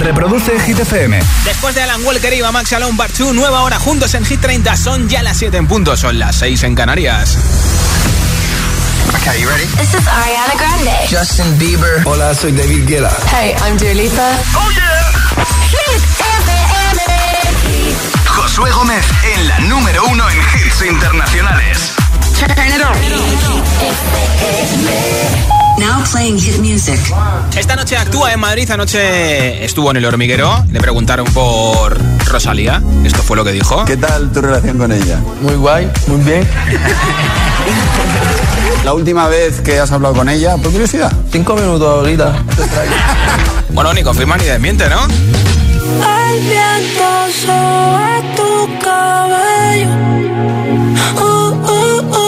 Reproduce Hit FM. Después de Alan Walker y Max Alone Part 2, nueva hora juntos en Hit 30. Son ya las 7 en punto, son las 6 en Canarias. Okay, you ready? This is Ariana Grande. Justin Bieber. Hola, soy David Guetta. Hey, I'm Dua Lipa. Oh yeah. Hit FM. Josué Gómez en la número uno en hits internacionales. Turn it on. Now playing hit music. Esta noche actúa en Madrid, anoche estuvo en el hormiguero, le preguntaron por Rosalía, esto fue lo que dijo. ¿Qué tal tu relación con ella? Muy guay, muy bien. La última vez que has hablado con ella, por curiosidad. Cinco minutos ahorita. Bueno, ni confirma ni desmiente, ¿no? El viento sobre tu cabello. Uh, uh, uh,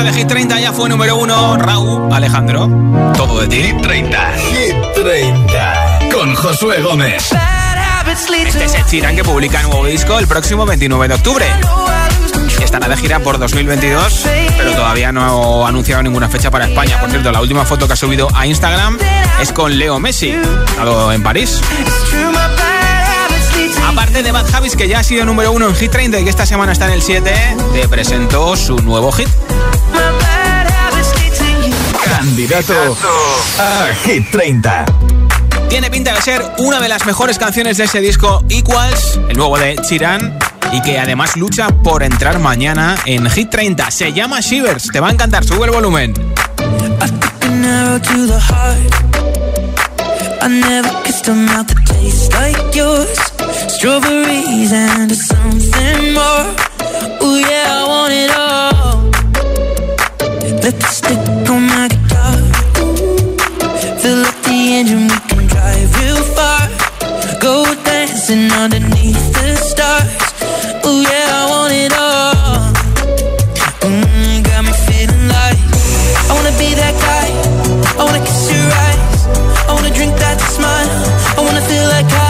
Número 8 de Hit 30 ya fue número 1, Raúl Alejandro. Todo de ti. Hit 30. Hit 30. Con Josué Gómez. Este es Ed Sheeran que publica nuevo disco el próximo 29 de octubre. Estará de gira por 2022, pero todavía no ha anunciado ninguna fecha para España. Por cierto, la última foto que ha subido a Instagram es con Leo Messi, algo en París. Aparte de Bad Habits, que ya ha sido número uno en Hit 30 y que esta semana está en el 7, te presentó su nuevo hit. Candidato a Hit 30. Tiene pinta de ser una de las mejores canciones de ese disco Equals, el nuevo de Chiran, y que además lucha por entrar mañana en Hit 30. Se llama Shivers, te va a encantar, sube el volumen. I never kissed a mouth that tastes like yours. Strawberries and something more. Ooh yeah, I want it all. Let the stick on my And we can drive real far. Go dancing underneath the stars. Oh yeah, I want it all. Mm, got me feeling like I wanna be that guy. I wanna kiss your eyes. I wanna drink that smile. I wanna feel like I.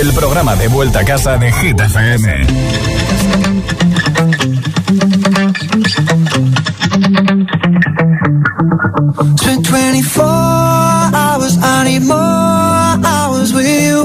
el programa de vuelta a casa de Hit FM. Spent 24 hours, I need more hours with you.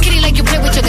with.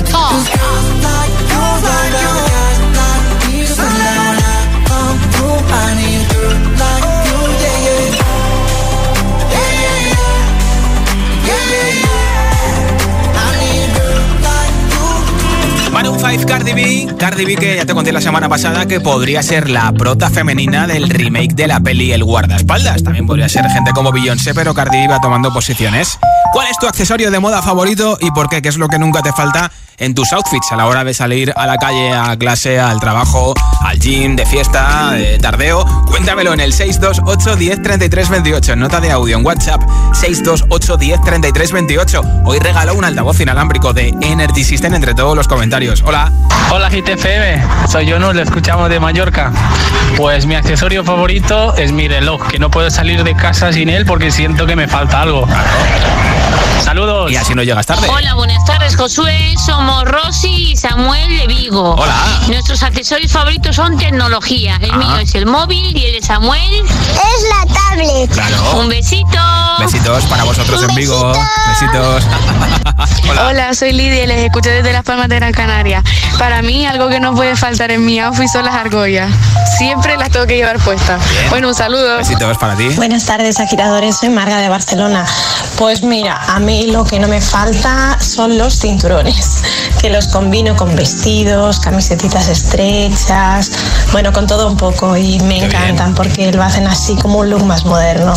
Manu 5 Cardi B, Cardi B que ya te conté la semana pasada que podría ser la prota femenina del remake de la peli El guardaespaldas. También podría ser gente como Beyoncé, pero Cardi B va tomando posiciones. ¿Cuál es tu accesorio de moda favorito y por qué? ¿Qué es lo que nunca te falta en tus outfits a la hora de salir a la calle, a clase, al trabajo, al gym, de fiesta, de tardeo? Cuéntamelo en el 628 10 33 28. Nota de audio en WhatsApp 628 10 33 28. Hoy regalo un altavoz inalámbrico de Energy System entre todos los comentarios. Hola. Hola GTFM, soy yo, nos lo escuchamos de Mallorca. Pues mi accesorio favorito es mi reloj, que no puedo salir de casa sin él porque siento que me falta algo. Saludos. Y así no llegas tarde. Hola, buenas tardes, Josué. Somos Rosy y Samuel de Vigo. Hola. Nuestros accesorios favoritos son tecnología. El Ah. mío es el móvil y el de Samuel es la tablet. Claro. Un besito. Besitos para vosotros en Vigo. Besitos. Hola. soy Lidia y les escucho desde Las Palmas de Gran Canaria. Para mí, algo que no puede faltar en mi outfit son las argollas. Siempre las tengo que llevar puestas. Bueno, un saludo. Besitos para ti. Buenas tardes, agitadores. Soy Marga de Barcelona. Pues mira, a mí lo que no me falta son los cinturones, que los combino con vestidos, camisetitas estrechas, bueno, con todo un poco y me encantan porque lo hacen así como un look más moderno.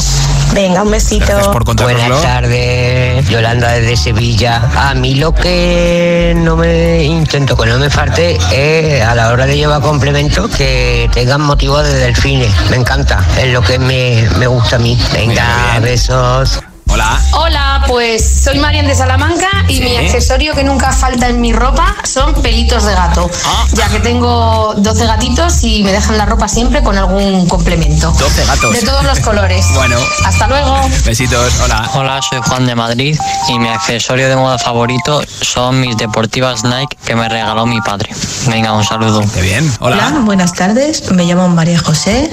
Venga, un besito. Buenas tardes, Yolanda desde Sevilla. A mí lo que no me intento que no me falte es a la hora de llevar complementos que tengan motivo de delfines. Me encanta, es lo que me, me gusta a mí. Venga, besos. Hola. Hola, pues soy Marian de Salamanca y Sí. mi accesorio que nunca falta en mi ropa son pelitos de gato, Ah. ya que tengo 12 gatitos y me dejan la ropa siempre con algún complemento. 12 gatos. De todos los colores. Bueno. Hasta luego. Besitos. Hola. Hola, soy Juan de Madrid y mi accesorio de moda favorito son mis deportivas Nike que me regaló mi padre. Venga, un saludo. Qué bien. Hola, buenas tardes. Me llamo María José,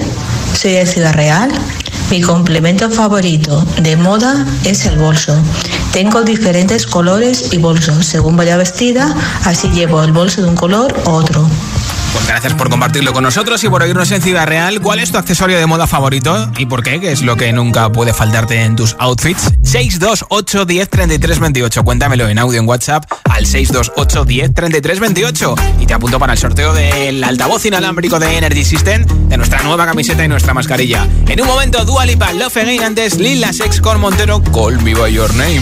soy de Ciudad Real. Mi complemento favorito de moda es el bolso. Tengo diferentes colores y bolsos. Según vaya vestida, así llevo el bolso de un color u otro. Pues gracias por compartirlo con nosotros y por oírnos en Ciudad Real. ¿Cuál es tu accesorio de moda favorito y por qué? ¿Qué es lo que nunca puede faltarte en tus outfits? 628 10 33 28. Cuéntamelo en audio en WhatsApp al 628 10 33 28 y te apunto para el sorteo del altavoz inalámbrico de Energy System, de nuestra nueva camiseta y nuestra mascarilla. En un momento, Dua Lipa, Love Again, antes Lil Nas X con Montero, Call Me By Your Name.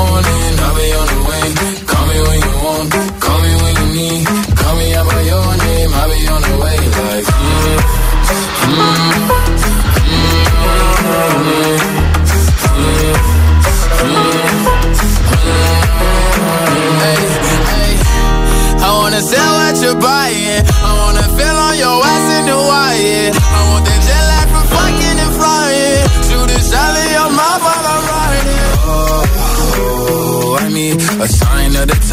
morning, I'll be on the way. Call me when you want, call me when you need. Call me out by your name, I'll be on the way. Like, mm, mm, Hey, hey, I wanna sell what you're buying.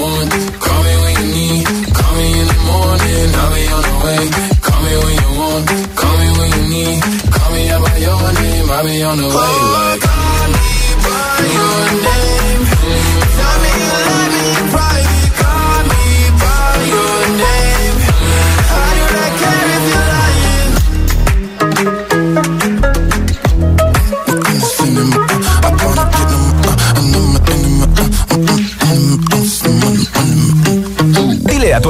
Want, call me when you need. Call me in the morning, I'll be on the way. Call me when you want, call me when you need. Call me out by your name, I'll be on the way.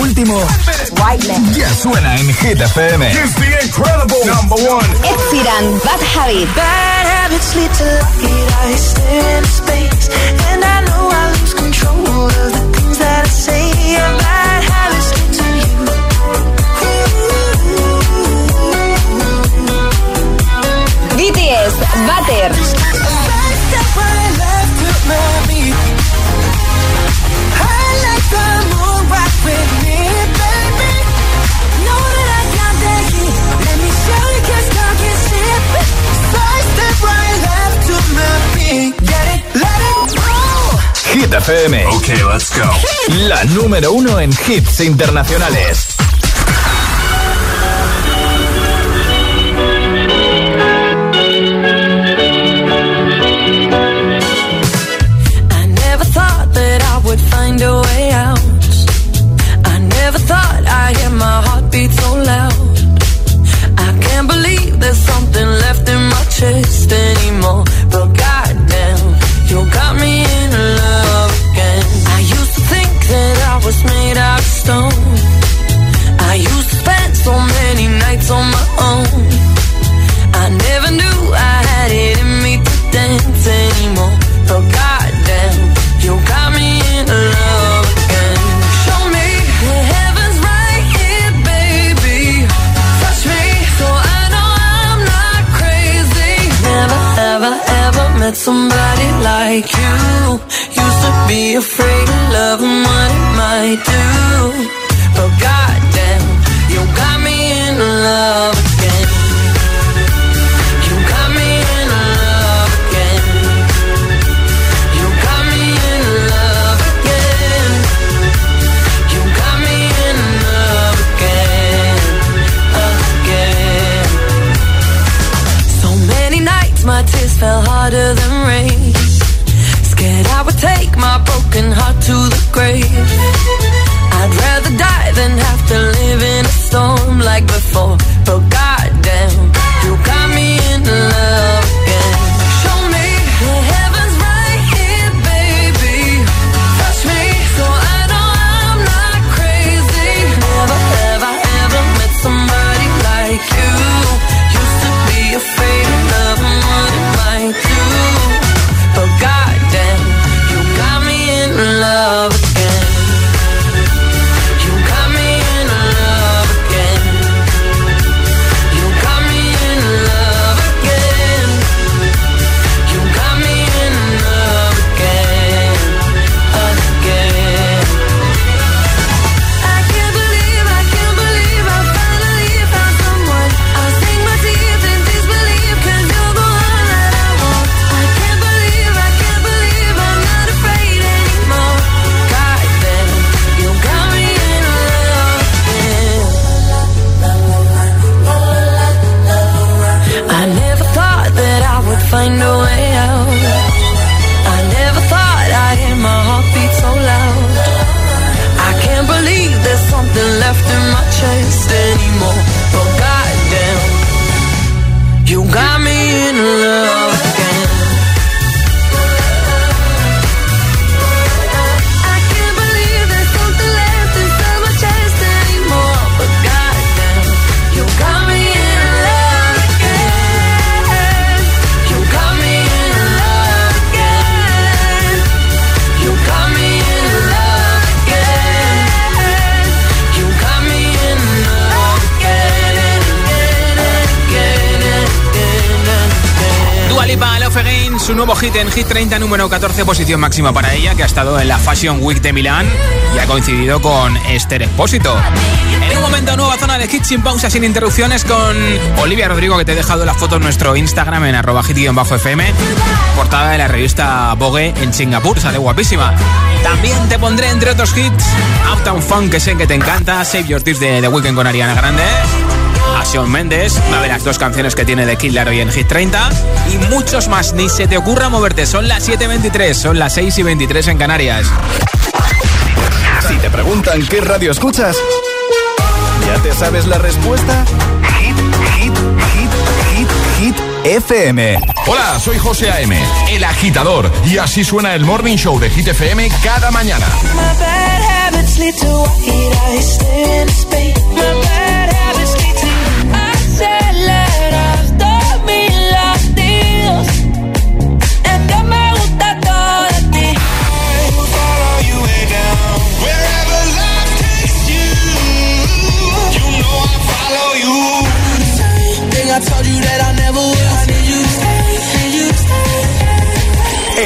Último ya suena en Hit FM. The incredible number one. Ed Sheeran, Bad Habit. Bad habits lead to lucky I stare into space And I know I lose control of the things that I say And bad habits lead to you BTS, Butter. Hit FM. Ok, let's go. La número uno en hits internacionales. I never thought that I would find a way out. I never thought I'd hear my heartbeat so loud. I can't believe there's something left in my chest anymore. Be afraid of love what it might do. But goddamn, you got me in love nuevo hit en Hit 30, número 14, posición máxima para ella, que ha estado en la Fashion Week de Milán y ha coincidido con Esther Expósito. En un momento, nueva zona de hits sin pausa, sin interrupciones, con Olivia Rodrigo, que te he dejado la foto en nuestro Instagram en arroba hit-fm, portada de la revista Vogue en Singapur, sale guapísima. También te pondré, entre otros hits, Uptown Funk, que sé que te encanta, Save Your Tears de The Weeknd con Ariana Grande, a Shawn Mendes, una de las dos canciones que tiene de Killer hoy en Hit 30 y muchos más. Ni se te ocurra moverte. Son las 7.23, son las 6 y 23 en Canarias. Si te preguntan qué radio escuchas, ¿ya te sabes la respuesta? Hit, hit, hit, hit, hit FM. Hola, soy José A.M., el agitador, y así suena el Morning Show de Hit FM cada mañana. My bad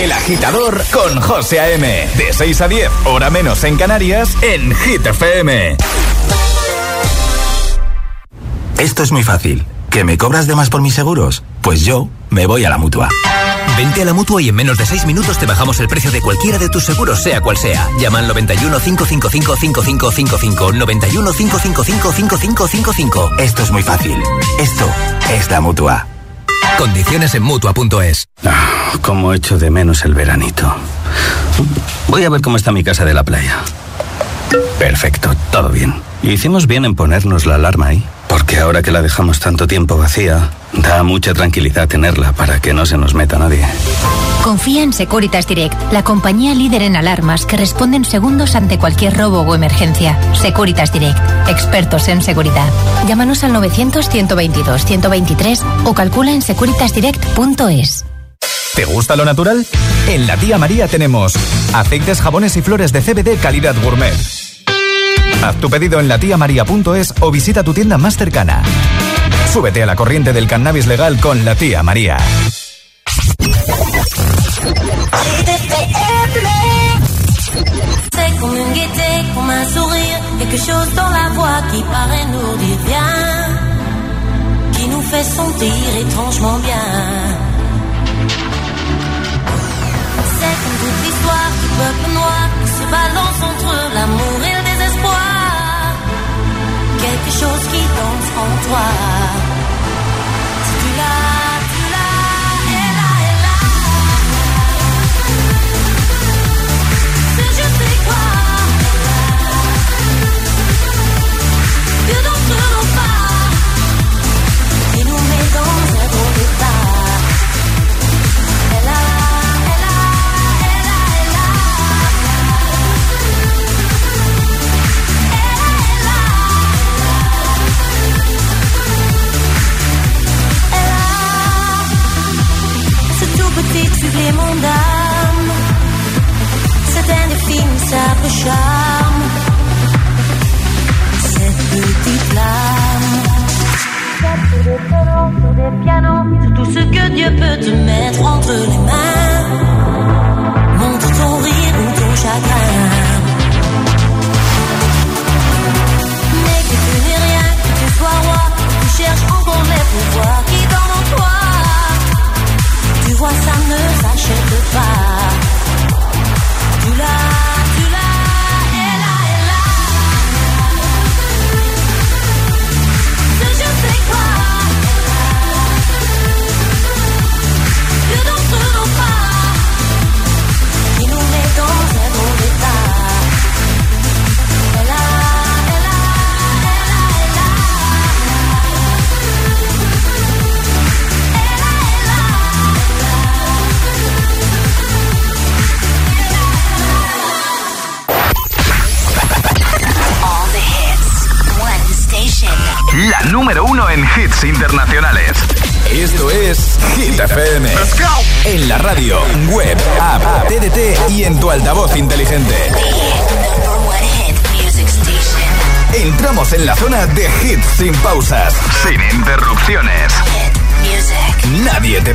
El agitador con José A.M. De 6 a 10, hora menos en Canarias, en Hit FM. Esto es muy fácil. ¿Que me cobras de más por mis seguros? Pues yo me voy a la mutua. Vente a la mutua y en menos de 6 minutos te bajamos el precio de cualquiera de tus seguros, sea cual sea. Llama al 91 555 5555. 91 555 5555. Esto es muy fácil. Esto es la mutua. Condiciones en mutua.es. Ah, como echo de menos el veranito. Voy a ver cómo está mi casa de la playa. Perfecto, todo bien. Hicimos bien en ponernos la alarma ahí, porque ahora que la dejamos tanto tiempo vacía, da mucha tranquilidad tenerla para que no se nos meta nadie. Confía en Securitas Direct, la compañía líder en alarmas que responde en segundos ante cualquier robo o emergencia. Securitas Direct, expertos en seguridad. Llámanos al 900-122-123 o calcula en securitasdirect.es. ¿Te gusta lo natural? En la tía María tenemos aceites, jabones y flores de CBD calidad gourmet. Haz tu pedido en latiamaria.es o visita tu tienda más cercana. Súbete a la corriente del cannabis legal con la tía María. C'est comme une gaieté, comme un sourire, quelque chose dans la voix qui paraît nous dire bien, qui nous fait sentir étrangement bien. C'est comme toute l'histoire du peuple noir qui se balance entre l'amour et désespoir. Quelque chose qui danse en toi.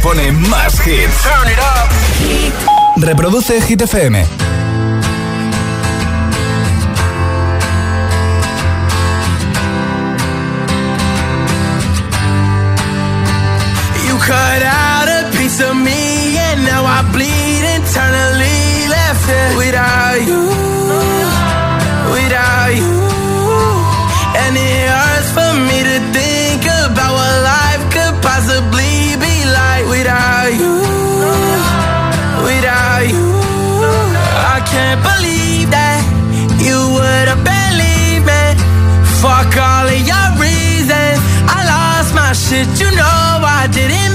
Pone más hits. Turn it up. Reproduce Hit FM. You cut out a piece of me, and now I bleed internally. Left it without you, Can't believe that you would have believed me. Fuck all of your reasons. I lost my shit, you know I didn't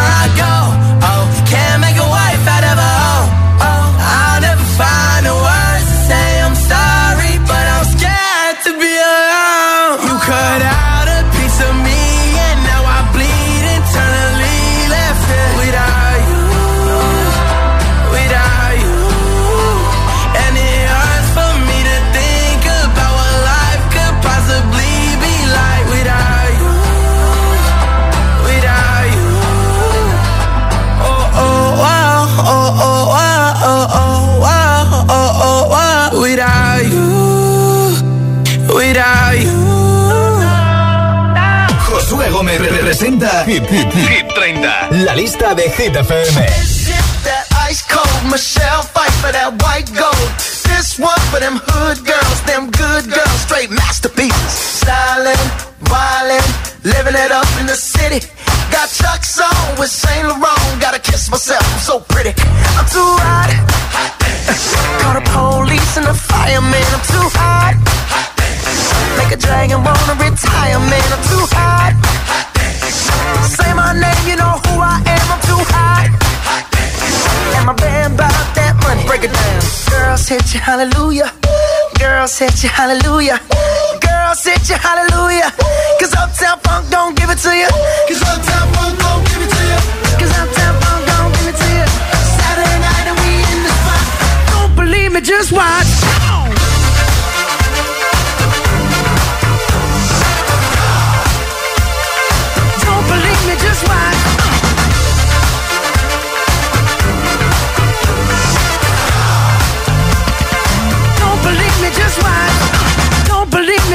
Gómez representa Hit, Hit, Hit 30, la lista de Hit FM. That ice cold Michelle fight for that white gold. This one for them hood girls, them good girls, straight masterpieces. Stylin', wildin', living it up in the city. Got Chuck's on with Saint Laurent. Gotta kiss myself, I'm so pretty. I'm too hot. Call the police and the fireman. I'm too hot. Make a dragon wanna retire, man. I'm too hot. Say my name, you know who I am. I'm too hot. And my band bought that money. Break it down. Girls hit you, hallelujah. Girls hit you, hallelujah. Girls hit you, hallelujah. Cause Uptown Funk don't give it to you. Cause Uptown Funk don't give it to you. Cause Uptown Funk don't give it to you. Saturday night and we in the spot. Don't believe me, just watch.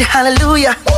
You, hallelujah.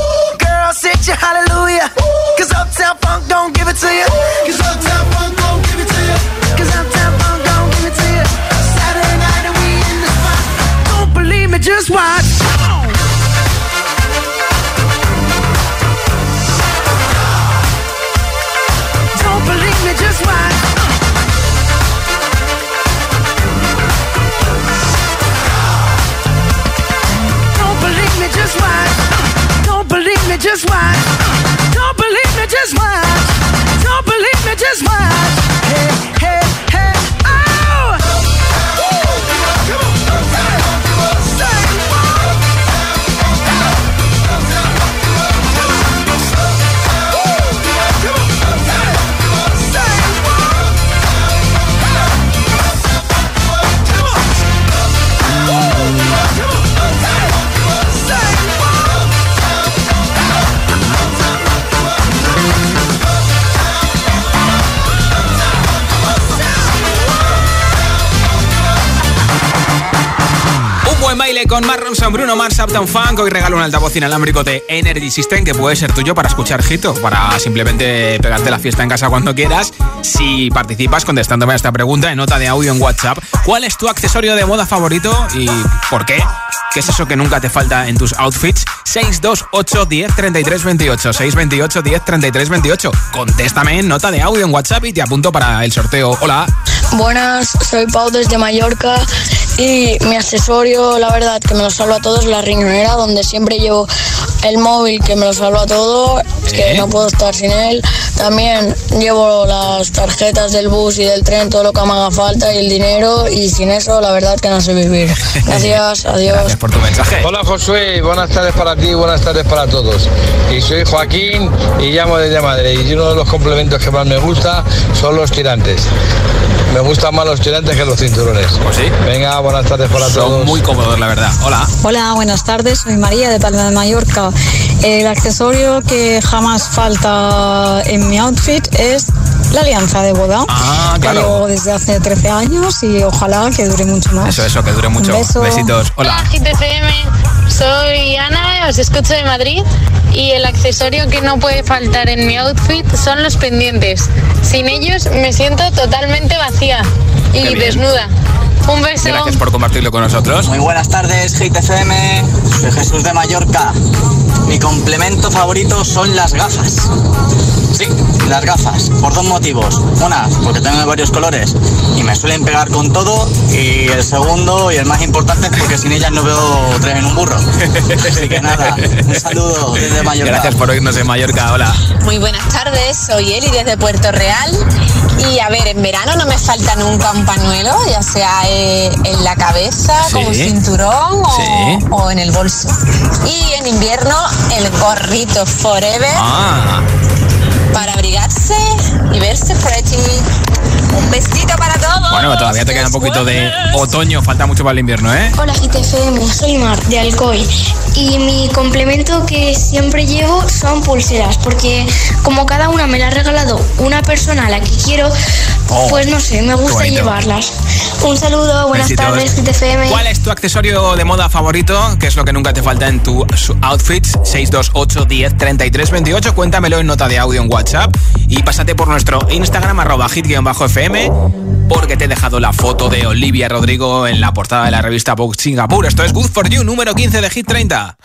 Con Marron San Bruno Mars Uptown Funk. Hoy regalo un altavoz inalámbrico de Energy System que puede ser tuyo para escuchar hito, para simplemente pegarte la fiesta en casa cuando quieras. Si participas contestándome a esta pregunta en nota de audio en WhatsApp, ¿cuál es tu accesorio de moda favorito y por qué? ¿Qué es eso que nunca te falta en tus outfits? 628 10 33 28 628 10 33 28 Contéstame en nota de audio en WhatsApp y te apunto para el sorteo. Hola. Buenas, soy Pau desde Mallorca y mi accesorio, la verdad, que me lo salva a todos, es la riñonera, donde siempre llevo el móvil que me lo salva todo, que no puedo estar sin él. También llevo las tarjetas del bus y del tren, todo lo que me haga falta y el dinero y sin eso, la verdad, que no sé vivir. Gracias, adiós. Gracias por tu mensaje. Hola Josué, buenas tardes para ti, buenas tardes para todos. Y soy Joaquín y llamo desde Madrid. Y uno de los complementos que más me gusta son los tirantes. Me gustan más los tirantes que los cinturones. Pues sí. Venga, buenas tardes para todos. Son muy cómodos, la verdad. Hola. Hola, buenas tardes. Soy María de Palma de Mallorca. El accesorio que jamás falta en mi outfit es la alianza de boda. Ah, claro. Llevo desde hace 13 años y ojalá que dure mucho más. Eso, eso, que dure mucho. Un beso. Besitos. Hola. GTCM, soy Ana, os escucho de Madrid y el accesorio que no puede faltar en mi outfit son los pendientes. Sin ellos me siento totalmente vacía y desnuda. Un beso. Gracias por compartirlo con nosotros. Muy buenas tardes, GTFM. Soy Jesús de Mallorca. Mi complemento favorito son las gafas. Sí, las gafas, por dos motivos. Una, porque tengo de varios colores y me suelen pegar con todo. Y el segundo, y el más importante, es porque sin ellas no veo tres en un burro. Así que nada, un saludo desde Mallorca. Gracias por oírnos en Mallorca. Hola. Muy buenas tardes, soy Eli desde Puerto Real y a ver, en verano no me falta nunca un pañuelo, ya sea eh, en la cabeza, Sí. como un cinturón o, Sí. o en el bolso. Y en invierno el gorrito forever Ah. para abrigarse y verse pretty. Un besito para todos. Bueno, todavía te queda un poquito de otoño. Falta mucho para el invierno, ¿eh? Hola GTFM, soy Mar de Alcoy y mi complemento que siempre llevo son pulseras porque como cada una me la ha regalado una persona a la que quiero, Oh, pues no sé, me gusta bonito. llevarlas. Un saludo, buenas Besitos. tardes GTFM. ¿Cuál es tu accesorio de moda favorito? ¿Qué es lo que nunca te falta en tu outfit? 628 10 33 28. Cuéntamelo en nota de audio en WhatsApp. Y pásate por nuestro Instagram, arroba hit-fm, porque te he dejado la foto de Olivia Rodrigo en la portada de la revista Vogue Singapur. Esto es Good for You, número 15 de Hit 30.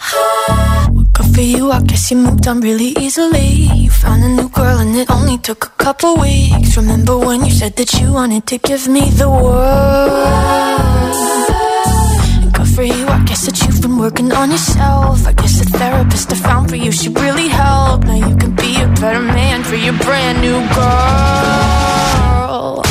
Good for you, I guess you moved on really easily. You found a new girl and it only took a couple weeks. Remember when you said that you wanted to give me the world? Good for you, I guess that you've been working on yourself. I guess the therapist I found for you should really help. Now you can be a better man for your brand new girl. control.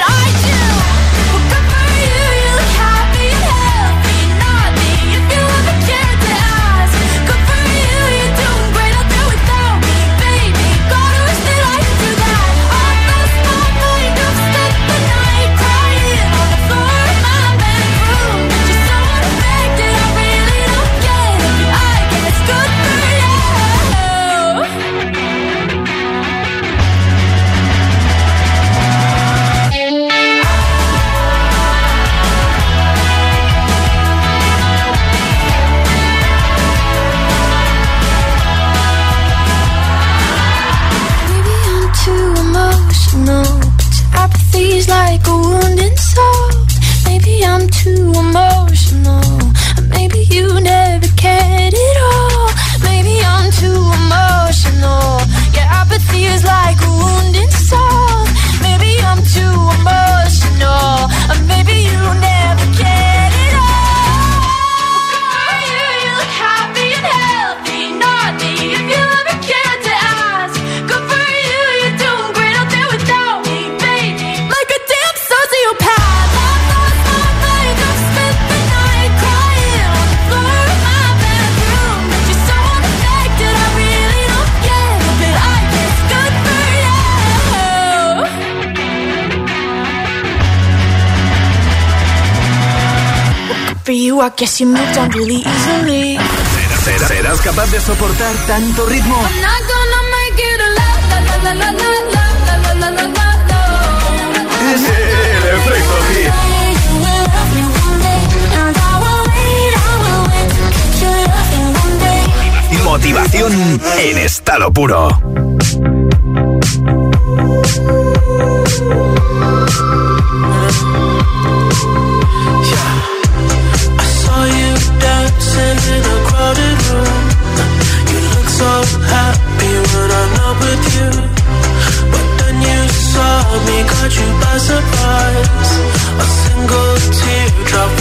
you, I guess you moved on really easily. ¿Serás, capaz de soportar tanto ritmo? Motivación en estado puro. La. Es el efecto hit. Motivación en estado puro.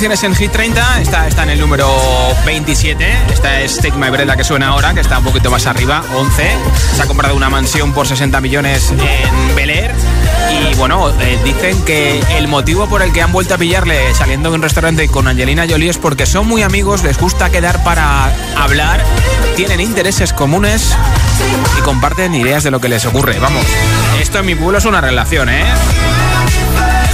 Canciones en Hit 30. Esta está en el número 27. Esta es Take My Breath, que suena ahora, que está un poquito más arriba, 11. Se ha comprado una mansión por 60 millones en Bel Air. Y bueno, eh, dicen que el motivo por el que han vuelto a pillarle saliendo de un restaurante con Angelina Jolie es porque son muy amigos, les gusta quedar para hablar, tienen intereses comunes y comparten ideas de lo que les ocurre. Vamos, esto en mi pueblo es una relación, ¿eh?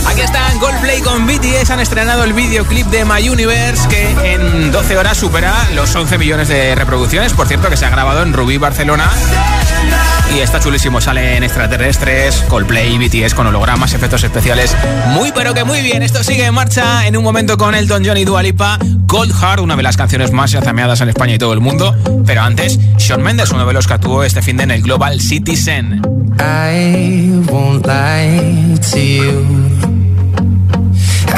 Aquí están Goldplay con BTS. Han estrenado el videoclip de My Universe que en 12 horas supera los 11 millones de reproducciones. Por cierto, que se ha grabado en Rubí, Barcelona. Y está chulísimo. Sale en extraterrestres, Coldplay, BTS con hologramas, efectos especiales. Muy, pero que muy bien. Esto sigue en marcha en un momento con Elton John y Dualipa. Cold Heart, una de las canciones más azameadas en España y todo el mundo. Pero antes, Sean Mendes, uno de los que actuó este fin de en el Global Citizen.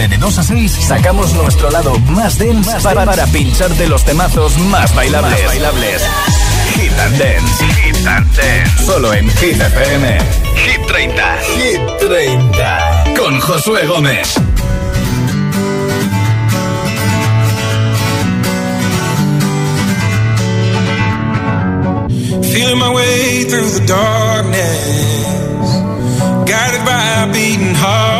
fin de, de 2 a 6 sacamos nuestro lado más dense para, para pincharte los temazos más bailables. bailables. Hit and Dance. Hit and Dance. Solo en Hit FM. Hit 30. Hit 30. Con Josué Gómez. Feeling my way through the darkness, guided by a beating heart.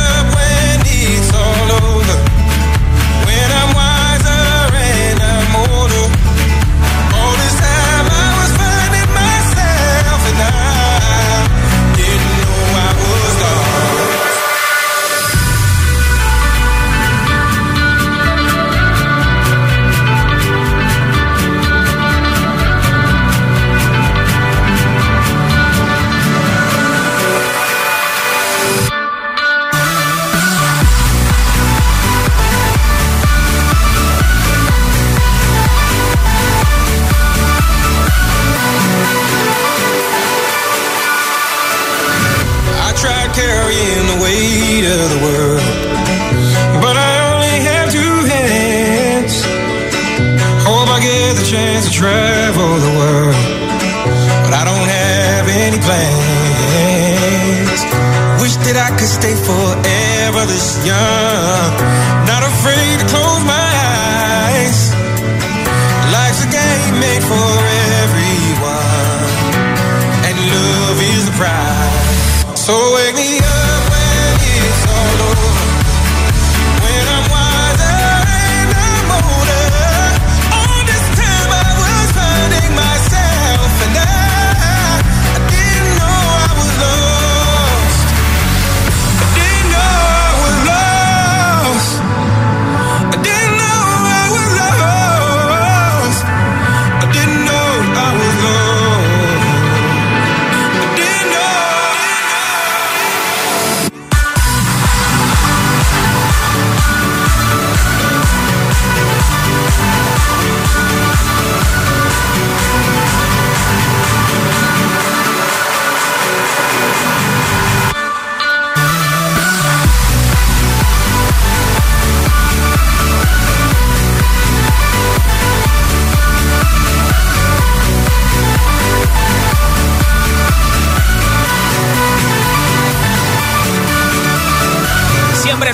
stay forever this young,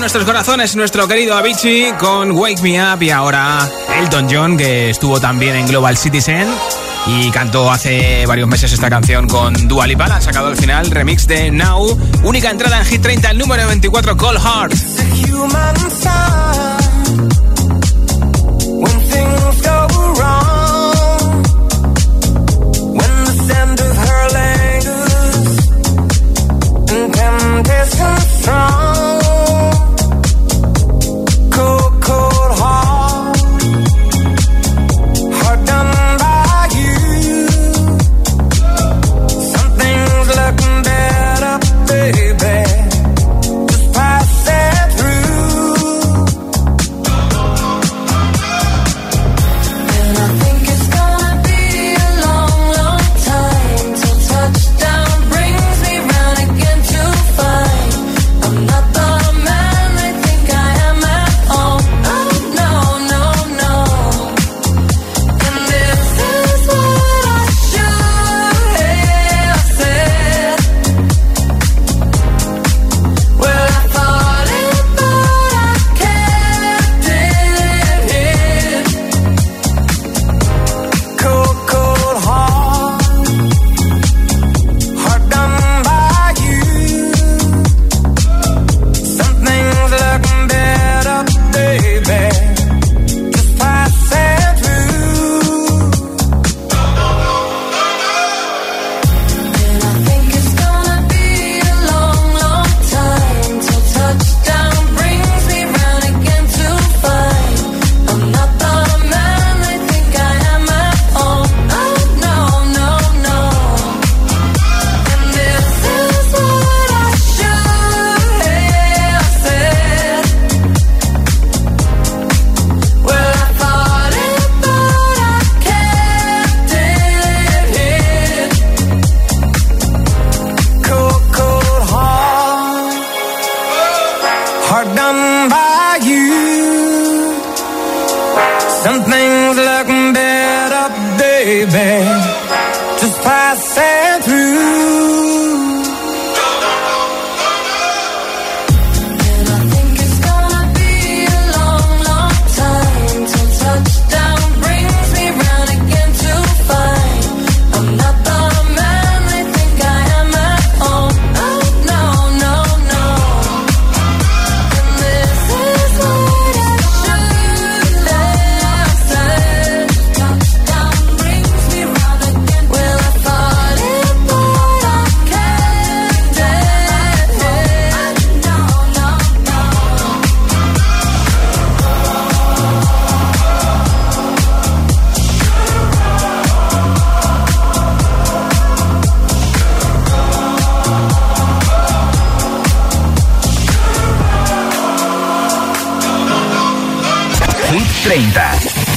nuestros corazones nuestro querido Avicii con Wake Me Up y ahora Elton John que estuvo también en Global Citizen y cantó hace varios meses esta canción con Dua Lipa. Han sacado al final remix de Now, única entrada en Hit 30, el número 24, Cold Heart.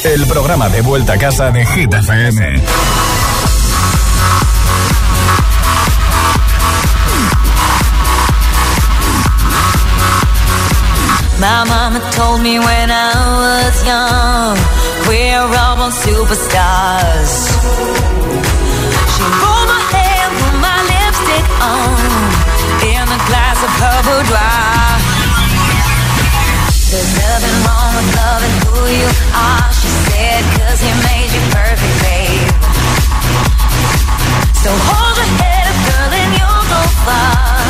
De vuelta a casa de Hit FM. My mama told me when I was young, we're all superstars. She rolled my hair, put my lipstick on, in a glass of her boudoir. So hold your head up, girl, and you'll go far.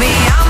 me. I'm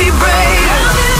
be brave.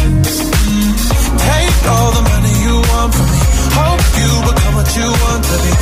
All the money you want from me. Hope you become what you want to be.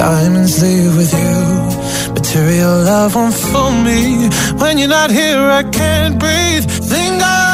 Diamonds leave with you. Material love won't fool me. When you're not here, I can't breathe. Think I